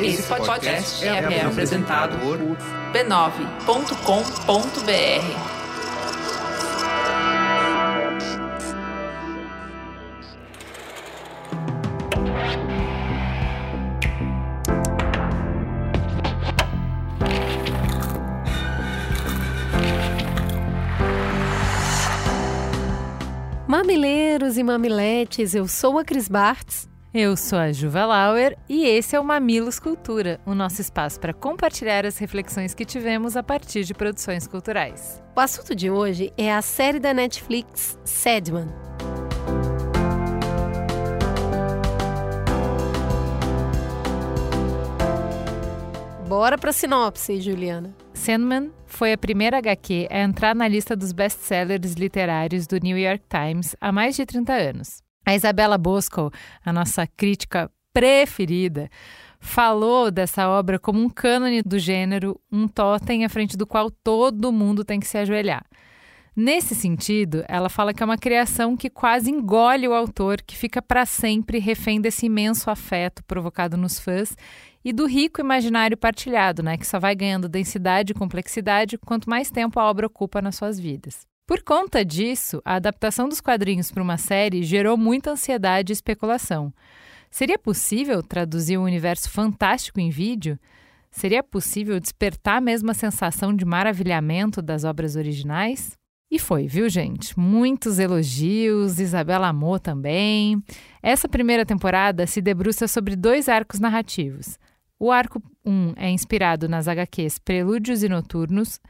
Esse podcast é, é apresentado por b9.com.br. Mamileiros e mamiletes, eu sou a Cris Bartz. Eu sou a Juva Lauer e esse é o Mamilos Cultura, o nosso espaço para compartilhar as reflexões que tivemos a partir de produções culturais. O assunto de hoje é a série da Netflix Sedman. Bora para sinopse, Juliana. Sandman foi a primeira HQ a entrar na lista dos best-sellers literários do New York Times há mais de 30 anos. A Isabela Bosco, a nossa crítica preferida, falou dessa obra como um cânone do gênero, um totem à frente do qual todo mundo tem que se ajoelhar. Nesse sentido, ela fala que é uma criação que quase engole o autor, que fica para sempre refém desse imenso afeto provocado nos fãs e do rico imaginário partilhado, né, que só vai ganhando densidade e complexidade quanto mais tempo a obra ocupa nas suas vidas. Por conta disso, a adaptação dos quadrinhos para uma série gerou muita ansiedade e especulação. Seria possível traduzir um universo fantástico em vídeo? Seria possível despertar a mesma sensação de maravilhamento das obras originais? E foi, viu, gente? Muitos elogios, Isabela amou também. Essa primeira temporada se debruça sobre dois arcos narrativos. O arco 1 é inspirado nas HQs Prelúdios e Noturnos,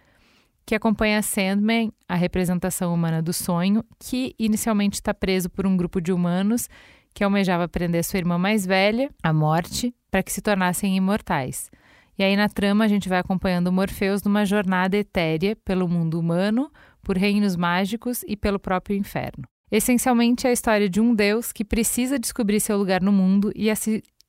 que acompanha Sandman, a representação humana do sonho, que inicialmente está preso por um grupo de humanos que almejava prender sua irmã mais velha, a morte, para que se tornassem imortais. E aí na trama a gente vai acompanhando Morpheus numa jornada etérea pelo mundo humano, por reinos mágicos e pelo próprio inferno. Essencialmente é a história de um deus que precisa descobrir seu lugar no mundo e,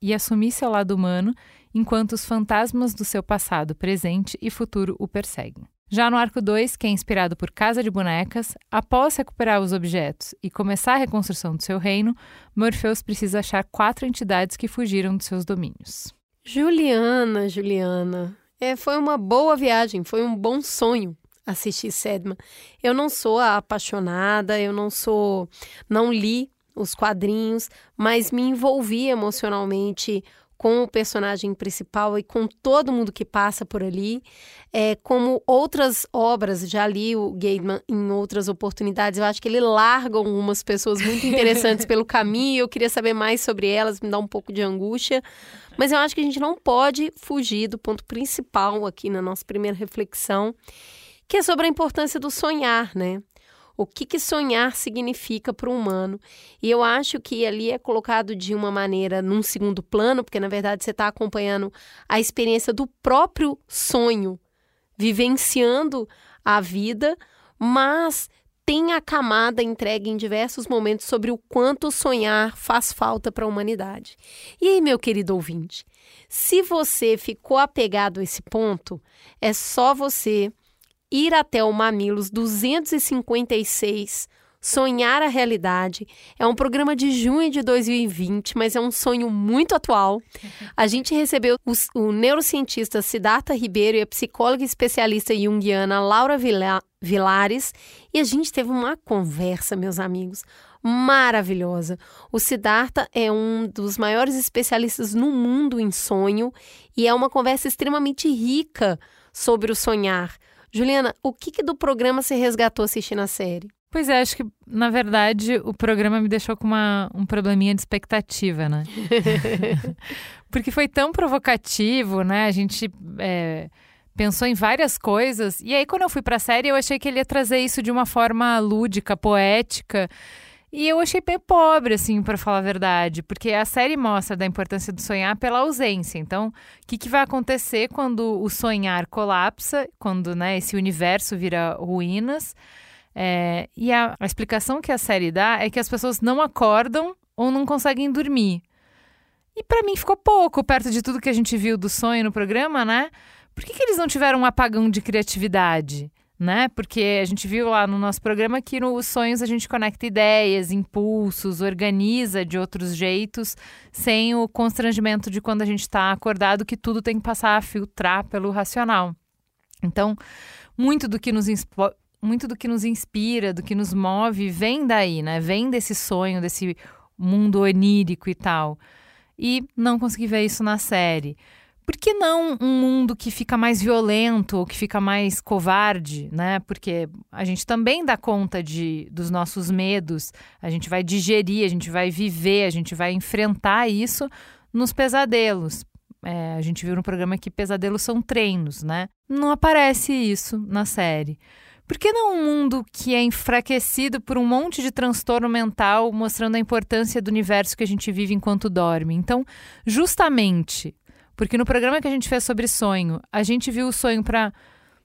e assumir seu lado humano enquanto os fantasmas do seu passado, presente e futuro o perseguem. Já no arco 2, que é inspirado por Casa de Bonecas, após recuperar os objetos e começar a reconstrução do seu reino, Morpheus precisa achar quatro entidades que fugiram de seus domínios. Juliana, Juliana, é, foi uma boa viagem, foi um bom sonho assistir Sedman. Eu não sou apaixonada, eu não sou, não li os quadrinhos, mas me envolvi emocionalmente com o personagem principal e com todo mundo que passa por ali. É, como outras obras, já li o Gaiman em outras oportunidades, eu acho que ele larga algumas pessoas muito interessantes pelo caminho. Eu queria saber mais sobre elas, me dá um pouco de angústia. Mas eu acho que a gente não pode fugir do ponto principal aqui na nossa primeira reflexão, que é sobre a importância do sonhar, né? O que, que sonhar significa para o humano. E eu acho que ali é colocado de uma maneira num segundo plano, porque na verdade você está acompanhando a experiência do próprio sonho, vivenciando a vida, mas tem a camada entregue em diversos momentos sobre o quanto sonhar faz falta para a humanidade. E aí, meu querido ouvinte, se você ficou apegado a esse ponto, é só você ir até o Mamilos 256, Sonhar a Realidade. É um programa de junho de 2020, mas é um sonho muito atual. A gente recebeu os, o neurocientista Siddhartha Ribeiro e a psicóloga especialista junguiana Laura Vila, Vilares e a gente teve uma conversa, meus amigos, maravilhosa. O Siddhartha é um dos maiores especialistas no mundo em sonho e é uma conversa extremamente rica sobre o sonhar Juliana, o que, que do programa você resgatou assistindo a série? Pois é, acho que, na verdade, o programa me deixou com uma, um probleminha de expectativa, né? Porque foi tão provocativo, né? A gente é, pensou em várias coisas. E aí, quando eu fui pra série, eu achei que ele ia trazer isso de uma forma lúdica, poética. E eu achei bem pobre, assim, para falar a verdade, porque a série mostra da importância do sonhar pela ausência. Então, o que, que vai acontecer quando o sonhar colapsa, quando né, esse universo vira ruínas? É, e a, a explicação que a série dá é que as pessoas não acordam ou não conseguem dormir. E para mim ficou pouco perto de tudo que a gente viu do sonho no programa, né? Por que, que eles não tiveram um apagão de criatividade? Né? Porque a gente viu lá no nosso programa que nos sonhos a gente conecta ideias, impulsos, organiza de outros jeitos, sem o constrangimento de quando a gente está acordado que tudo tem que passar a filtrar pelo racional. Então, muito do que nos muito do que nos inspira, do que nos move, vem daí, né? Vem desse sonho, desse mundo onírico e tal. E não consegui ver isso na série. Por que não um mundo que fica mais violento ou que fica mais covarde, né? Porque a gente também dá conta de, dos nossos medos, a gente vai digerir, a gente vai viver, a gente vai enfrentar isso nos pesadelos. É, a gente viu no programa que pesadelos são treinos, né? Não aparece isso na série. Por que não um mundo que é enfraquecido por um monte de transtorno mental, mostrando a importância do universo que a gente vive enquanto dorme? Então, justamente porque no programa que a gente fez sobre sonho, a gente viu o sonho para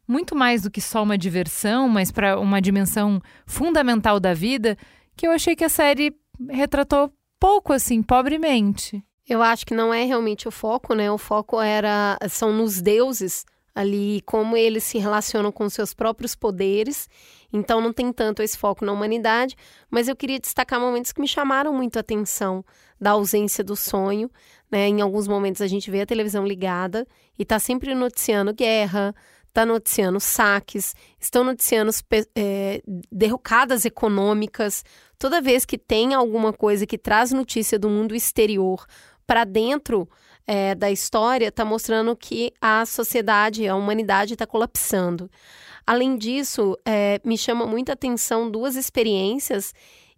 muito mais do que só uma diversão, mas para uma dimensão fundamental da vida, que eu achei que a série retratou pouco assim, pobremente. Eu acho que não é realmente o foco, né? O foco era são nos deuses ali, como eles se relacionam com seus próprios poderes. Então não tem tanto esse foco na humanidade, mas eu queria destacar momentos que me chamaram muito a atenção da ausência do sonho, né? Em alguns momentos a gente vê a televisão ligada e está sempre noticiando guerra, está noticiando saques, estão noticiando é, derrocadas econômicas. Toda vez que tem alguma coisa que traz notícia do mundo exterior para dentro é, da história, está mostrando que a sociedade, a humanidade está colapsando. Além disso, é, me chama muita atenção duas experiências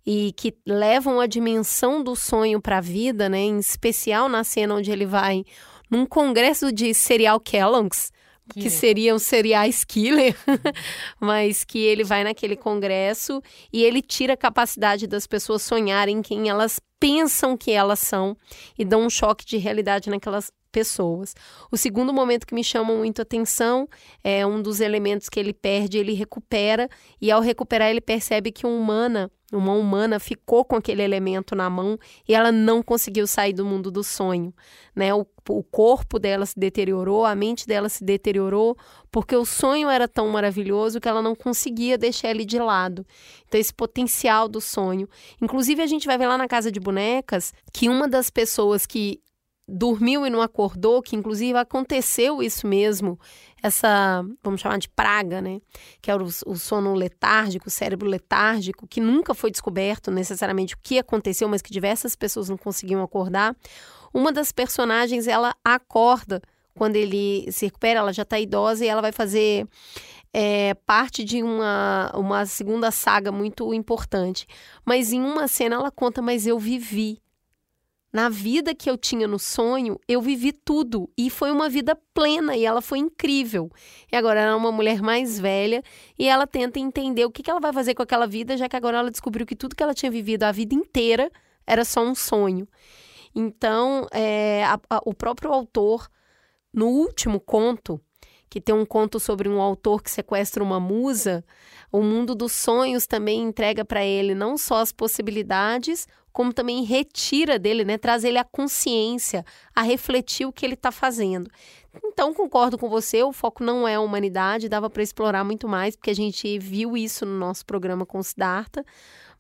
e que levam a dimensão do sonho para a vida, né? Em especial na cena onde ele vai num congresso de serial Kellogg's, que, que seria um serial killer, mas que ele vai naquele congresso e ele tira a capacidade das pessoas sonharem quem elas pensam que elas são e dão um choque de realidade naquelas pessoas. O segundo momento que me chama muito a atenção é um dos elementos que ele perde, ele recupera, e ao recuperar, ele percebe que uma humana, uma humana ficou com aquele elemento na mão e ela não conseguiu sair do mundo do sonho. Né? O, o corpo dela se deteriorou, a mente dela se deteriorou, porque o sonho era tão maravilhoso que ela não conseguia deixar ele de lado. Então, esse potencial do sonho. Inclusive, a gente vai ver lá na Casa de Bonecas que uma das pessoas que dormiu e não acordou, que inclusive aconteceu isso mesmo, essa, vamos chamar de praga, né? Que é o, o, sono letárgico, o cérebro letárgico, que nunca foi descoberto necessariamente o que aconteceu, mas que diversas pessoas não conseguiam acordar. Uma das personagens, ela acorda quando ele se recupera, ela já está idosa e ela vai fazer é, parte de uma, uma segunda saga muito importante. Mas em uma cena ela conta, mas eu vivi na vida que eu tinha no sonho, eu vivi tudo e foi uma vida plena e ela foi incrível. E agora ela é uma mulher mais velha e ela tenta entender o que, ela vai fazer com aquela vida, já que agora ela descobriu que tudo que ela tinha vivido a vida inteira era só um sonho. Então, é, a, a, o próprio autor, no último conto, que tem um conto sobre um autor que sequestra uma musa, o mundo dos sonhos também entrega para ele não só as possibilidades, como também retira dele, né, traz ele a consciência, a refletir o que ele está fazendo. Então, concordo com você, o foco não é a humanidade, dava para explorar muito mais, porque a gente viu isso no nosso programa com Siddhartha,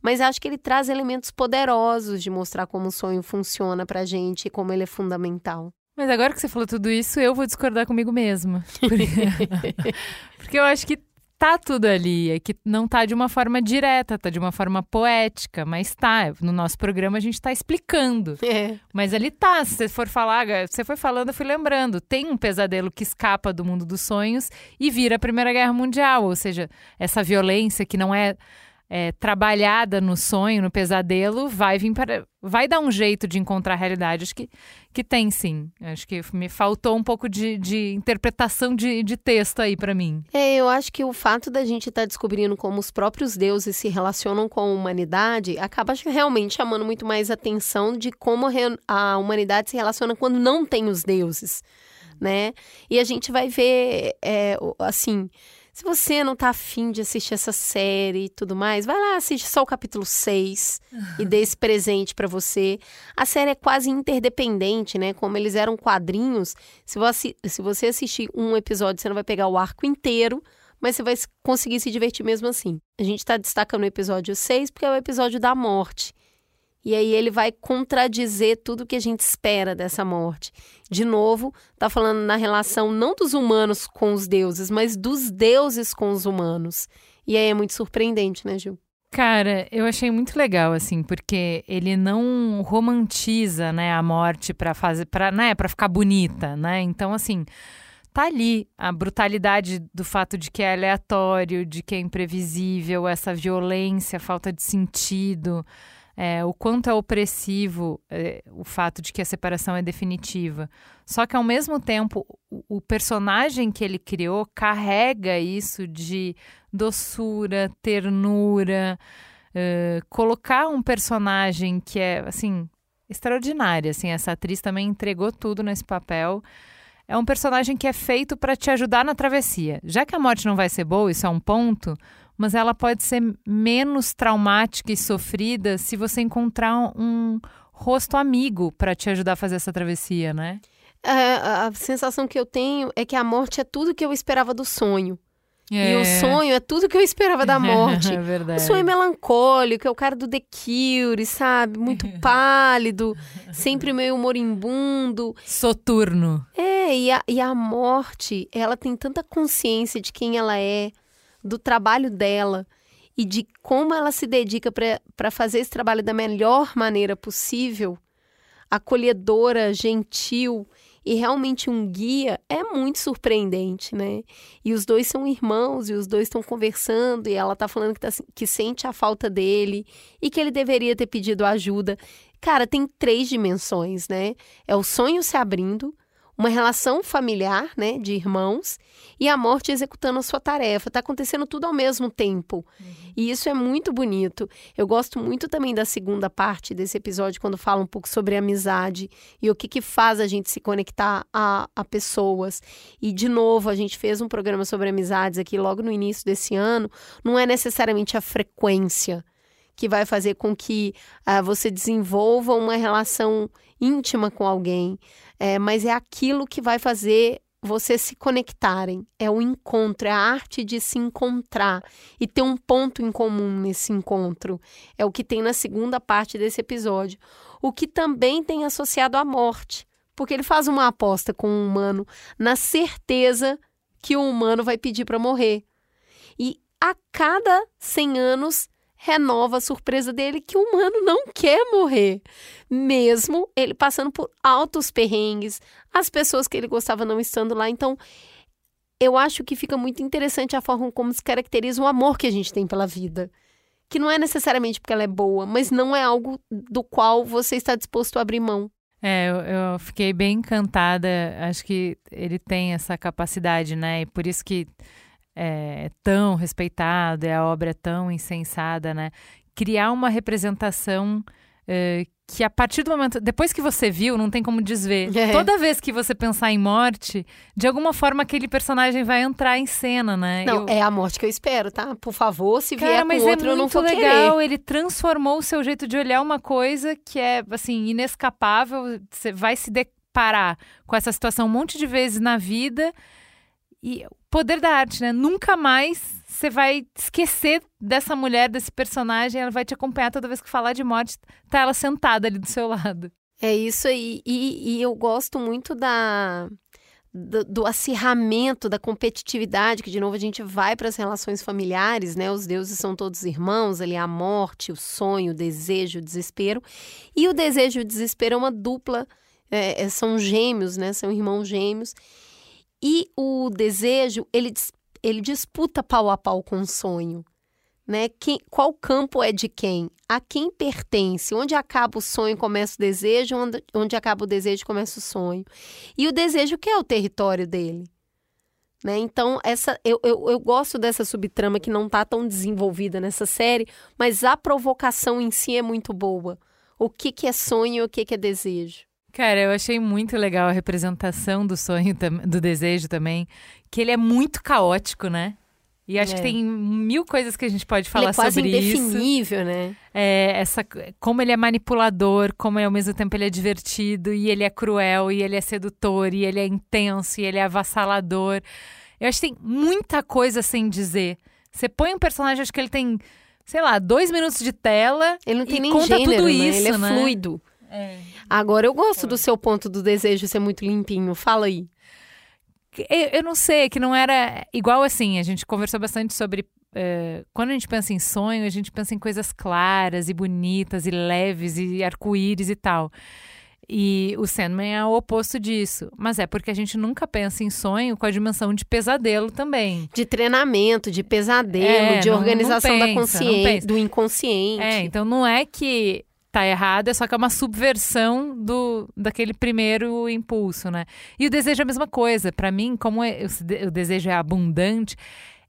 mas acho que ele traz elementos poderosos de mostrar como o sonho funciona para a gente e como ele é fundamental. Mas agora que você falou tudo isso, eu vou discordar comigo mesma. Porque, porque eu acho que tá tudo ali, é que não tá de uma forma direta, tá de uma forma poética, mas tá. No nosso programa a gente tá explicando. É. Mas ali tá, se você for falar, você foi falando, eu fui lembrando. Tem um pesadelo que escapa do mundo dos sonhos e vira a Primeira Guerra Mundial, ou seja, essa violência que não é é, trabalhada no sonho, no pesadelo, vai vir para. vai dar um jeito de encontrar a realidade. Acho que, que tem sim. Acho que me faltou um pouco de, de interpretação de, de texto aí para mim. É, eu acho que o fato da gente estar tá descobrindo como os próprios deuses se relacionam com a humanidade acaba realmente chamando muito mais atenção de como a humanidade se relaciona quando não tem os deuses, né? E a gente vai ver, é, assim se você não tá afim de assistir essa série e tudo mais, vai lá, assiste só o capítulo 6 e dê esse presente para você. A série é quase interdependente, né? Como eles eram quadrinhos, se você, se você assistir um episódio, você não vai pegar o arco inteiro, mas você vai conseguir se divertir mesmo assim. A gente está destacando o episódio 6 porque é o episódio da morte. E aí ele vai contradizer tudo que a gente espera dessa morte. De novo, tá falando na relação não dos humanos com os deuses, mas dos deuses com os humanos. E aí é muito surpreendente, né, Gil? Cara, eu achei muito legal assim, porque ele não romantiza, né, a morte para fazer para, né, para ficar bonita, né? Então assim, tá ali a brutalidade do fato de que é aleatório, de que é imprevisível, essa violência, falta de sentido, é, o quanto é opressivo é, o fato de que a separação é definitiva. Só que, ao mesmo tempo, o, o personagem que ele criou carrega isso de doçura, ternura. Uh, colocar um personagem que é, assim, extraordinário. Assim, essa atriz também entregou tudo nesse papel. É um personagem que é feito para te ajudar na travessia. Já que a morte não vai ser boa, isso é um ponto mas ela pode ser menos traumática e sofrida se você encontrar um rosto amigo para te ajudar a fazer essa travessia, né? É, a sensação que eu tenho é que a morte é tudo que eu esperava do sonho. É. E o sonho é tudo que eu esperava da morte. é verdade. O sonho é melancólico, é o cara do The Cure, sabe? Muito pálido, sempre meio moribundo. Soturno. É, e a, e a morte, ela tem tanta consciência de quem ela é, do trabalho dela e de como ela se dedica para fazer esse trabalho da melhor maneira possível, acolhedora, gentil e realmente um guia, é muito surpreendente, né? E os dois são irmãos e os dois estão conversando e ela tá falando que, tá, que sente a falta dele e que ele deveria ter pedido ajuda. Cara, tem três dimensões, né? É o sonho se abrindo, uma relação familiar, né, de irmãos, e a morte executando a sua tarefa. Está acontecendo tudo ao mesmo tempo. Uhum. E isso é muito bonito. Eu gosto muito também da segunda parte desse episódio, quando fala um pouco sobre amizade e o que, que faz a gente se conectar a, a pessoas. E, de novo, a gente fez um programa sobre amizades aqui logo no início desse ano. Não é necessariamente a frequência que vai fazer com que uh, você desenvolva uma relação íntima com alguém, é, mas é aquilo que vai fazer vocês se conectarem. É o encontro, é a arte de se encontrar e ter um ponto em comum nesse encontro. É o que tem na segunda parte desse episódio. O que também tem associado à morte, porque ele faz uma aposta com o humano na certeza que o humano vai pedir para morrer. E a cada 100 anos renova a surpresa dele que o humano não quer morrer, mesmo ele passando por altos perrengues, as pessoas que ele gostava não estando lá. Então, eu acho que fica muito interessante a forma como se caracteriza o amor que a gente tem pela vida. Que não é necessariamente porque ela é boa, mas não é algo do qual você está disposto a abrir mão. É, eu, eu fiquei bem encantada. Acho que ele tem essa capacidade, né? E por isso que é, tão respeitado, é a obra é tão insensada, né? Criar uma representação é, que a partir do momento. Depois que você viu, não tem como desver. É. Toda vez que você pensar em morte, de alguma forma aquele personagem vai entrar em cena, né? Não, eu... é a morte que eu espero, tá? Por favor, se Cara, vier com é outro, é eu não vou legal. Querer. Ele transformou o seu jeito de olhar uma coisa que é, assim, inescapável. Você vai se deparar com essa situação um monte de vezes na vida. E poder da arte, né? Nunca mais você vai esquecer dessa mulher, desse personagem, ela vai te acompanhar toda vez que falar de morte, tá ela sentada ali do seu lado. É isso aí. E, e eu gosto muito da. Do, do, acirramento, da competitividade, que de novo a gente vai para as relações familiares, né? Os deuses são todos irmãos, ali a morte, o sonho, o desejo, o desespero. E o desejo e o desespero é uma dupla, é, é são gêmeos, né? São irmãos gêmeos. E o desejo, ele, ele disputa pau a pau com o sonho. Né? Quem, qual campo é de quem? A quem pertence? Onde acaba o sonho começa o desejo? Onde, onde acaba o desejo começa o sonho? E o desejo que é o território dele? Né? Então, essa, eu, eu, eu gosto dessa subtrama que não está tão desenvolvida nessa série, mas a provocação em si é muito boa. O que, que é sonho e o que, que é desejo? Cara, eu achei muito legal a representação do sonho, do desejo também, que ele é muito caótico, né? E acho é. que tem mil coisas que a gente pode falar ele é quase sobre indefinível, isso. né? É, essa, como ele é manipulador, como ao mesmo tempo ele é divertido, e ele é cruel, e ele é sedutor, e ele é intenso, e ele é avassalador. Eu acho que tem muita coisa sem dizer. Você põe um personagem, acho que ele tem, sei lá, dois minutos de tela. Ele não tem e nem conta gênero, tudo né? isso, Ele é né? fluido. Agora, eu gosto do seu ponto do desejo ser muito limpinho. Fala aí. Eu, eu não sei, que não era igual assim. A gente conversou bastante sobre. eh, quando a gente pensa em sonho, a gente pensa em coisas claras e bonitas e leves e arco-íris e tal. E o Sandman é o oposto disso. Mas é porque a gente nunca pensa em sonho com a dimensão de pesadelo também. De treinamento, de pesadelo, É, de não- não organização da pensa, não consciência, do inconsciente. É, então não é que tá errado, é só que é uma subversão do daquele primeiro impulso, né? E o desejo é a mesma coisa. Pra mim, como é- o desejo é abundante,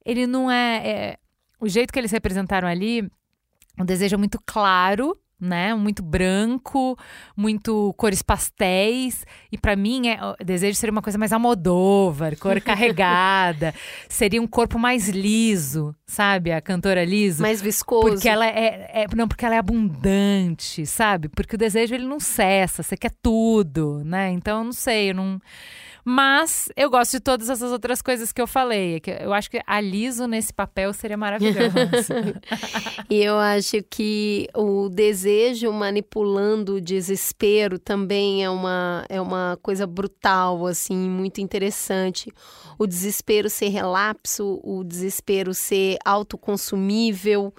ele não é, é- o jeito que eles representaram ali, o desejo é muito claro, né? Muito branco, muito cores pastéis. E pra mim, é, desejo seria uma coisa mais almodóvar, cor carregada. seria um corpo mais liso, sabe? A cantora liso. Mais viscoso. Porque ela é, é- Não, porque ela é abundante, sabe? Porque o desejo ele não cessa, você quer tudo, né? Então, eu não sei, eu não. Mas eu gosto de todas essas outras coisas que eu falei. que Eu acho que a Liso nesse papel seria maravilhosa. E eu acho que o desejo manipulando o desespero também é uma, é uma coisa brutal, assim, muito interessante. O desespero ser relapso, o desespero ser autoconsumível.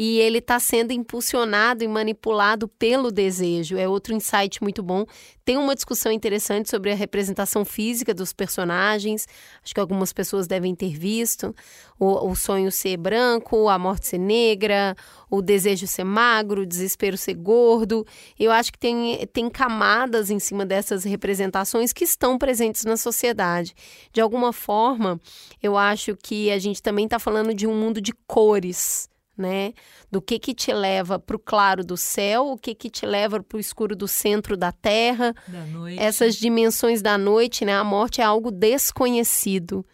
E ele está sendo impulsionado e manipulado pelo desejo. É outro insight muito bom. Tem uma discussão interessante sobre a representação física dos personagens. Acho que algumas pessoas devem ter visto. O, o sonho ser branco, a morte ser negra, o desejo ser magro, o desespero ser gordo. Eu acho que tem, tem camadas em cima dessas representações que estão presentes na sociedade. De alguma forma, eu acho que a gente também está falando de um mundo de cores né? Do que que te leva para o claro do céu, o que que te leva para o escuro do centro da terra, da essas dimensões da noite, né? A morte é algo desconhecido,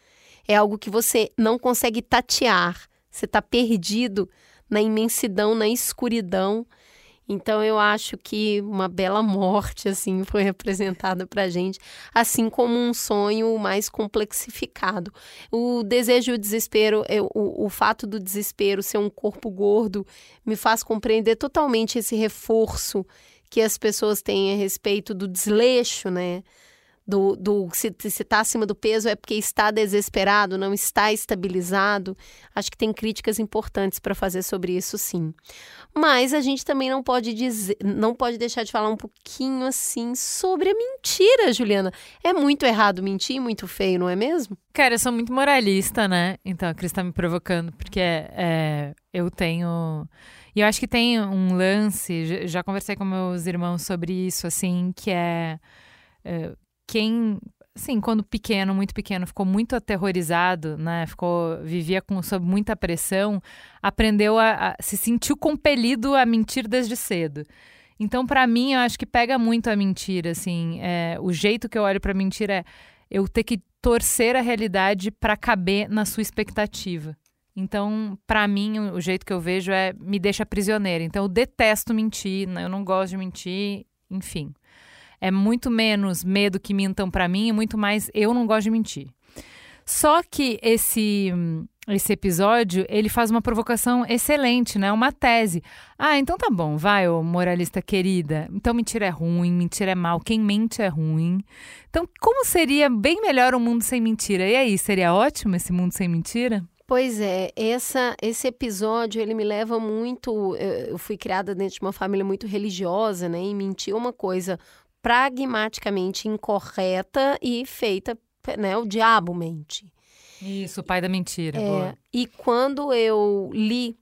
é algo que você não consegue tatear, você está perdido na imensidão, na escuridão. Então eu acho que uma bela morte assim foi representada para gente, assim como um sonho mais complexificado. O desejo e o desespero, eu- o, o fato do desespero ser um corpo gordo, me faz compreender totalmente esse reforço que as pessoas têm a respeito do desleixo, né? Do, do se está acima do peso é porque está desesperado, não está estabilizado. Acho que tem críticas importantes para fazer sobre isso, sim. Mas a gente também não pode dizer, não pode deixar de falar um pouquinho assim sobre a mentira, Juliana. É muito errado mentir, muito feio, não é mesmo? Cara, eu sou muito moralista, né? Então a Cris tá me provocando, porque é, eu tenho. E eu acho que tem um lance, já- já conversei com meus irmãos sobre isso, assim, que é. Quem. Assim, quando pequeno, muito pequeno, ficou muito aterrorizado, né? Ficou, vivia com, sob muita pressão, aprendeu a, a- se sentiu compelido a mentir desde cedo. Então, pra mim, eu acho que pega muito a mentira, assim. é, o jeito que eu olho pra mentira é eu ter que torcer a realidade para caber na sua expectativa. Então, pra mim, o o jeito que eu vejo é me deixa prisioneira. Então, eu detesto mentir, né? eu não gosto de mentir, enfim. É muito menos medo que mintam pra mim e muito mais eu não gosto de mentir. Só que esse esse episódio, ele faz uma provocação excelente, né? Uma tese. Ah, então tá bom, vai, ô moralista querida. Então mentira é ruim, mentira é mal, quem mente é ruim. Então, como seria bem melhor um mundo sem mentira? E aí, seria ótimo esse mundo sem mentira? Pois é, essa, esse episódio ele me leva muito. Eu, eu fui criada dentro de uma família muito religiosa, né? E mentir é uma coisa pragmaticamente incorreta e feita, né? O diabo mente. Isso, o pai da mentira. É, e quando eu li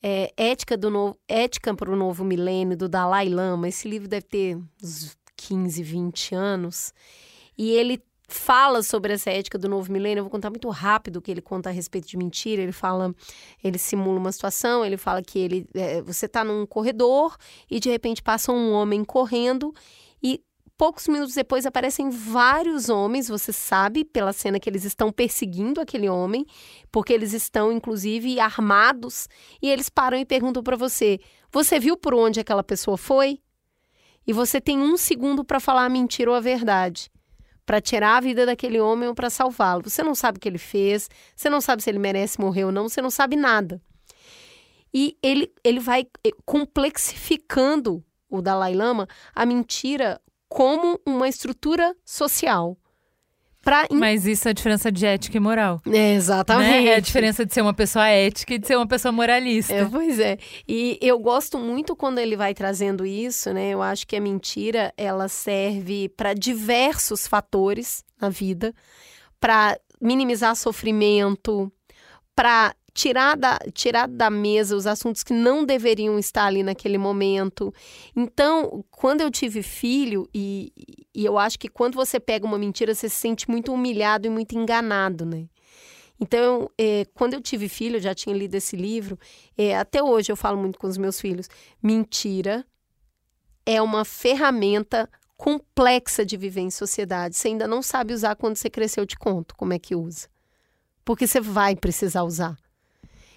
é, Ética do Novo, Ética para o Novo Milênio, do Dalai Lama, esse livro deve ter uns 15, 20 anos, e ele fala sobre essa ética do novo milênio. Eu vou contar muito rápido o que ele conta a respeito de mentira. Ele fala, ele simula uma situação, ele fala que ele, é, você está num corredor e de repente passa um homem correndo e poucos minutos depois aparecem vários homens, você sabe pela cena que eles estão perseguindo aquele homem, porque eles estão inclusive armados e eles param e perguntam para você: "Você viu por onde aquela pessoa foi?" E você tem um segundo para falar a mentira ou a verdade. para tirar a vida daquele homem ou para salvá-lo. Você não sabe o que ele fez, você não sabe se ele merece morrer ou não, você não sabe nada. E ele, ele vai eh, complexificando o Dalai Lama a mentira como uma estrutura social. In- Mas isso é a diferença de ética e moral. É, exatamente. Né? É a diferença de ser uma pessoa ética e de ser uma pessoa moralista. É, pois é. E eu gosto muito quando ele vai trazendo isso, né? Eu acho que a mentira ela serve para diversos fatores na vida, para minimizar sofrimento, para tirar da, tirar da mesa os assuntos que não deveriam estar ali naquele momento. Então, quando eu tive filho, e, e eu acho que quando você pega uma mentira, você se sente muito humilhado e muito enganado, né? Então, é, quando eu tive filho, eu já tinha lido esse livro, é, até hoje eu falo muito com os meus filhos: mentira é uma ferramenta complexa de viver em sociedade. Você ainda não sabe usar quando você crescer, eu te conto como é que usa. Porque você vai precisar usar.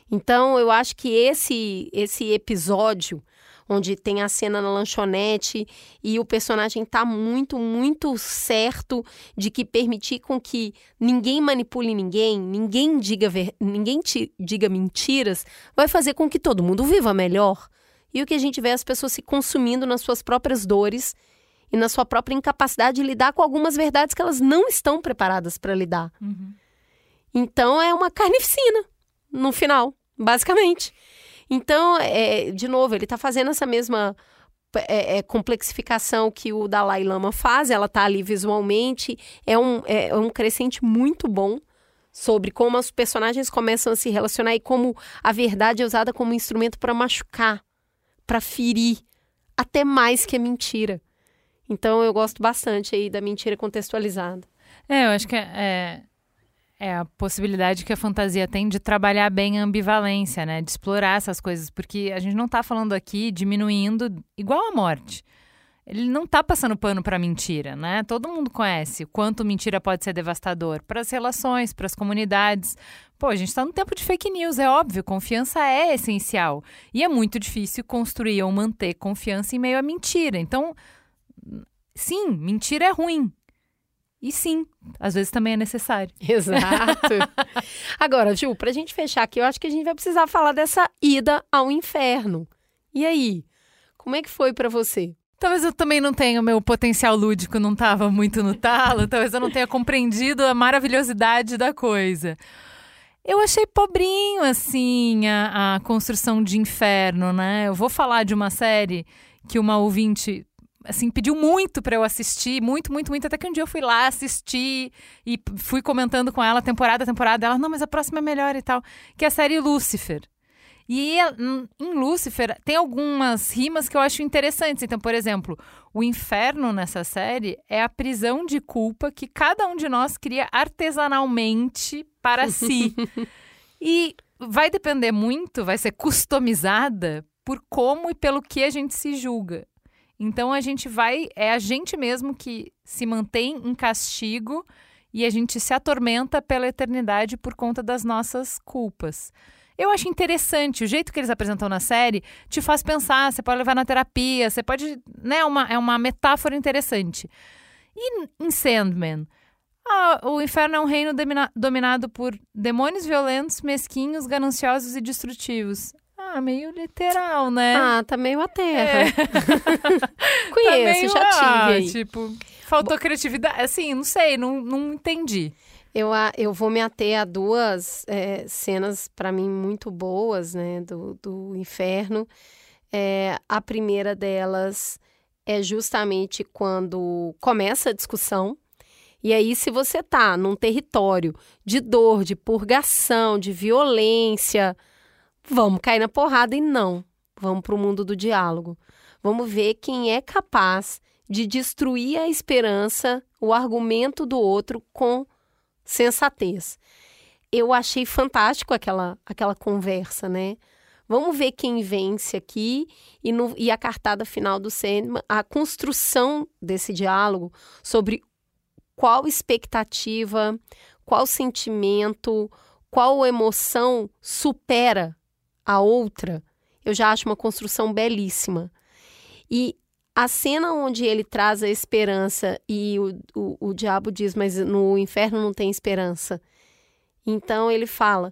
Então, eu acho que esse, esse episódio, onde tem a cena na lanchonete e o personagem tá muito, muito certo de que permitir com que ninguém manipule ninguém, ninguém diga, ver, ninguém te diga mentiras, vai fazer com que todo mundo viva melhor. E o que a gente vê é as pessoas se consumindo nas suas próprias dores e na sua própria incapacidade de lidar com algumas verdades que elas não estão preparadas para lidar. Uhum. Então é uma carnificina no final, basicamente. Então, é, de novo, ele está fazendo essa mesma é, é, complexificação que o Dalai Lama faz, ela está ali visualmente, é um, é, é um crescente muito bom sobre como os personagens começam a se relacionar e como a verdade é usada como instrumento para machucar, para ferir, até mais que a mentira. Então eu gosto bastante aí da mentira contextualizada. É, eu acho que é, é a possibilidade que a fantasia tem de trabalhar bem a ambivalência, né? De explorar essas coisas, porque a gente não tá falando aqui diminuindo igual a morte. Ele não tá passando pano para mentira, né? Todo mundo conhece o quanto mentira pode ser devastador para as relações, para as comunidades. Pô, a gente está no tempo de fake news, é óbvio, confiança é essencial. E é muito difícil construir ou manter confiança em meio à mentira. Então, sim, mentira é ruim. E sim, às vezes também é necessário. Exato. Agora, Ju, pra gente fechar aqui, eu acho que a gente vai precisar falar dessa ida ao inferno. E aí? Como é que foi para você? Talvez eu também não tenha, o meu potencial lúdico não estava muito no talo, talvez eu não tenha compreendido a maravilhosidade da coisa. Eu achei pobrinho, assim, a, a construção de inferno, né? Eu vou falar de uma série que uma ouvinte assim, pediu muito para eu assistir, muito, muito, muito, até que um dia eu fui lá assistir e fui comentando com ela temporada a temporada, ela, não, mas a próxima é melhor e tal, que é a série Lucifer. E em Lucifer tem algumas rimas que eu acho interessantes. Então, por exemplo, o inferno nessa série é a prisão de culpa que cada um de nós cria artesanalmente para si. e vai depender muito, vai ser customizada por como e pelo que a gente se julga. Então a gente vai, é a gente mesmo que se mantém em castigo e a gente se atormenta pela eternidade por conta das nossas culpas. Eu acho interessante o jeito que eles apresentam na série, te faz pensar, você pode levar na terapia, você pode, né, uma, é uma metáfora interessante. E em Sandman, ah, o inferno é um reino domina, dominado por demônios violentos, mesquinhos, gananciosos e destrutivos. Ah, meio literal, né? Ah, tá meio a terra. É. Conheço, Tá já tive ah. Tipo, faltou criatividade. Assim, não sei, não, não entendi. Eu, eu vou me ater a duas é, cenas, para mim, muito boas, né, do, do inferno. É, a primeira delas é justamente quando começa a discussão. E aí, se você tá num território de dor, de purgação, de violência, vamos cair na porrada e não. Vamos para o mundo do diálogo. Vamos ver quem é capaz de destruir a esperança, o argumento do outro com sensatez. Eu achei fantástico aquela, aquela conversa, né? Vamos ver quem vence aqui e, no, e a cartada final do Sandman, a construção desse diálogo sobre qual expectativa, qual sentimento, qual emoção supera a outra, eu já acho uma construção belíssima. E A cena onde ele traz a esperança e o, o, o diabo diz, mas no inferno não tem esperança. Então ele fala: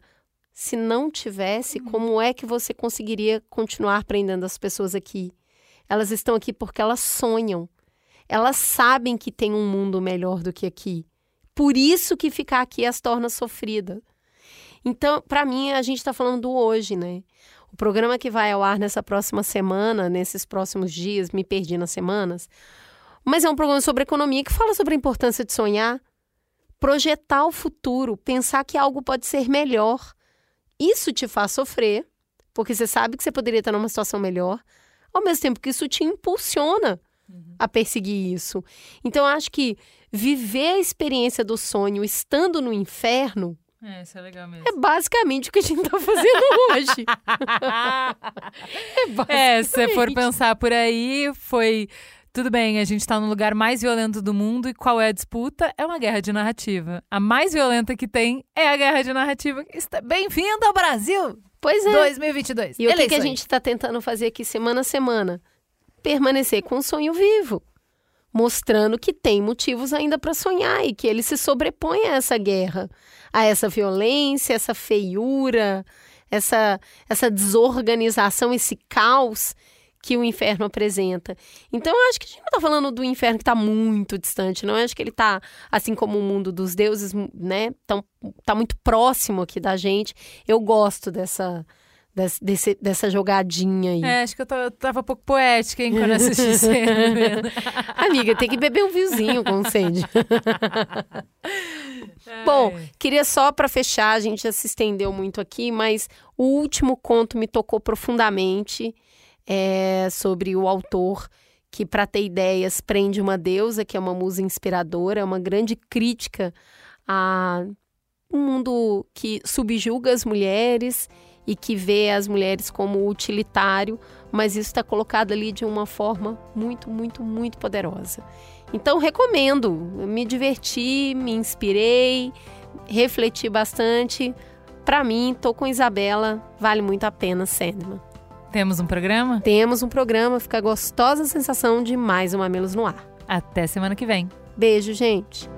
se não tivesse, como é que você conseguiria continuar prendendo as pessoas aqui? Elas estão aqui porque elas sonham. Elas sabem que tem um mundo melhor do que aqui. Por isso que ficar aqui as torna sofrida. Então, para mim, a gente está falando do hoje, né? O programa que vai ao ar nessa próxima semana, nesses próximos dias, me perdi nas semanas, mas é um programa sobre economia que fala sobre a importância de sonhar, projetar o futuro, pensar que algo pode ser melhor. Isso te faz sofrer, porque você sabe que você poderia estar numa situação melhor, ao mesmo tempo que isso te impulsiona uhum. a perseguir isso. Então, eu acho que viver a experiência do sonho estando no inferno é, isso é legal mesmo. É basicamente o que a gente está fazendo hoje. é, é, se você for pensar por aí, foi. Tudo bem, a gente está no lugar mais violento do mundo e qual é a disputa? É uma guerra de narrativa. A mais violenta que tem é a guerra de narrativa. Bem-vindo ao Brasil! Pois é. 2022. E Eleições. o que, que a gente está tentando fazer aqui semana a semana? Permanecer com o sonho vivo mostrando que tem motivos ainda para sonhar e que ele se sobrepõe a essa guerra, a essa violência, essa feiura, essa, essa desorganização, esse caos que o inferno apresenta. Então, eu acho que a gente não está falando do inferno que está muito distante, não. Eu acho que ele está, assim como o mundo dos deuses, né, tão, tá muito próximo aqui da gente. Eu gosto dessa Desse, desse, dessa jogadinha aí. É, acho que eu, eu tava um pouco poética, hein, quando assisti cena. Amiga, tem que beber um vinhozinho com Sandy. Bom, queria só para fechar, a gente já se estendeu muito aqui, mas o último conto me tocou profundamente é, sobre o autor que, para ter ideias, prende uma deusa, que é uma musa inspiradora, é uma grande crítica a um mundo que subjuga as mulheres e que vê as mulheres como utilitário, mas isso está colocado ali de uma forma muito, muito, muito poderosa. Então, recomendo. Me diverti, me inspirei, refleti bastante. Para mim, tô com Isabela, vale muito a pena, Sandman. Temos um programa? Temos um programa, fica a gostosa sensação de mais uma Melos no ar. Até semana que vem. Beijo, gente.